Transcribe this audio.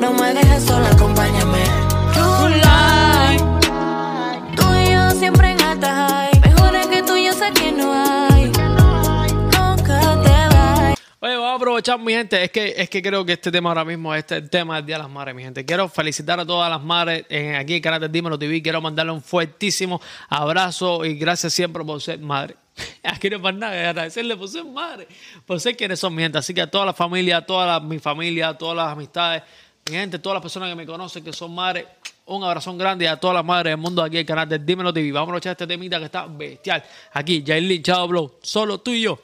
me dejes sola, acompáñame. Y siempre en alta high. Mejores que tú, yo sé que no hay. Nunca te. Oye, vamos a aprovechar, mi gente. Es que, es que creo que este tema ahora mismo, este el tema del Día de las Madres, mi gente. Quiero felicitar a todas las madres en, aquí en canal de Dímelo TV. Quiero mandarle un fuertísimo abrazo y gracias siempre por ser madre. Aquí no es más nada, agradecerle por ser madre, por ser quienes son mi gente. Así que a toda la familia, a toda mi familia, a todas las amistades, mi gente, todas las personas que me conocen que son madres, un abrazo grande a todas las madres del mundo aquí en el canal de Dímelo TV. Vamos a echar este temita que está bestial. Aquí, Jailin, Chao Blow, solo tú y yo.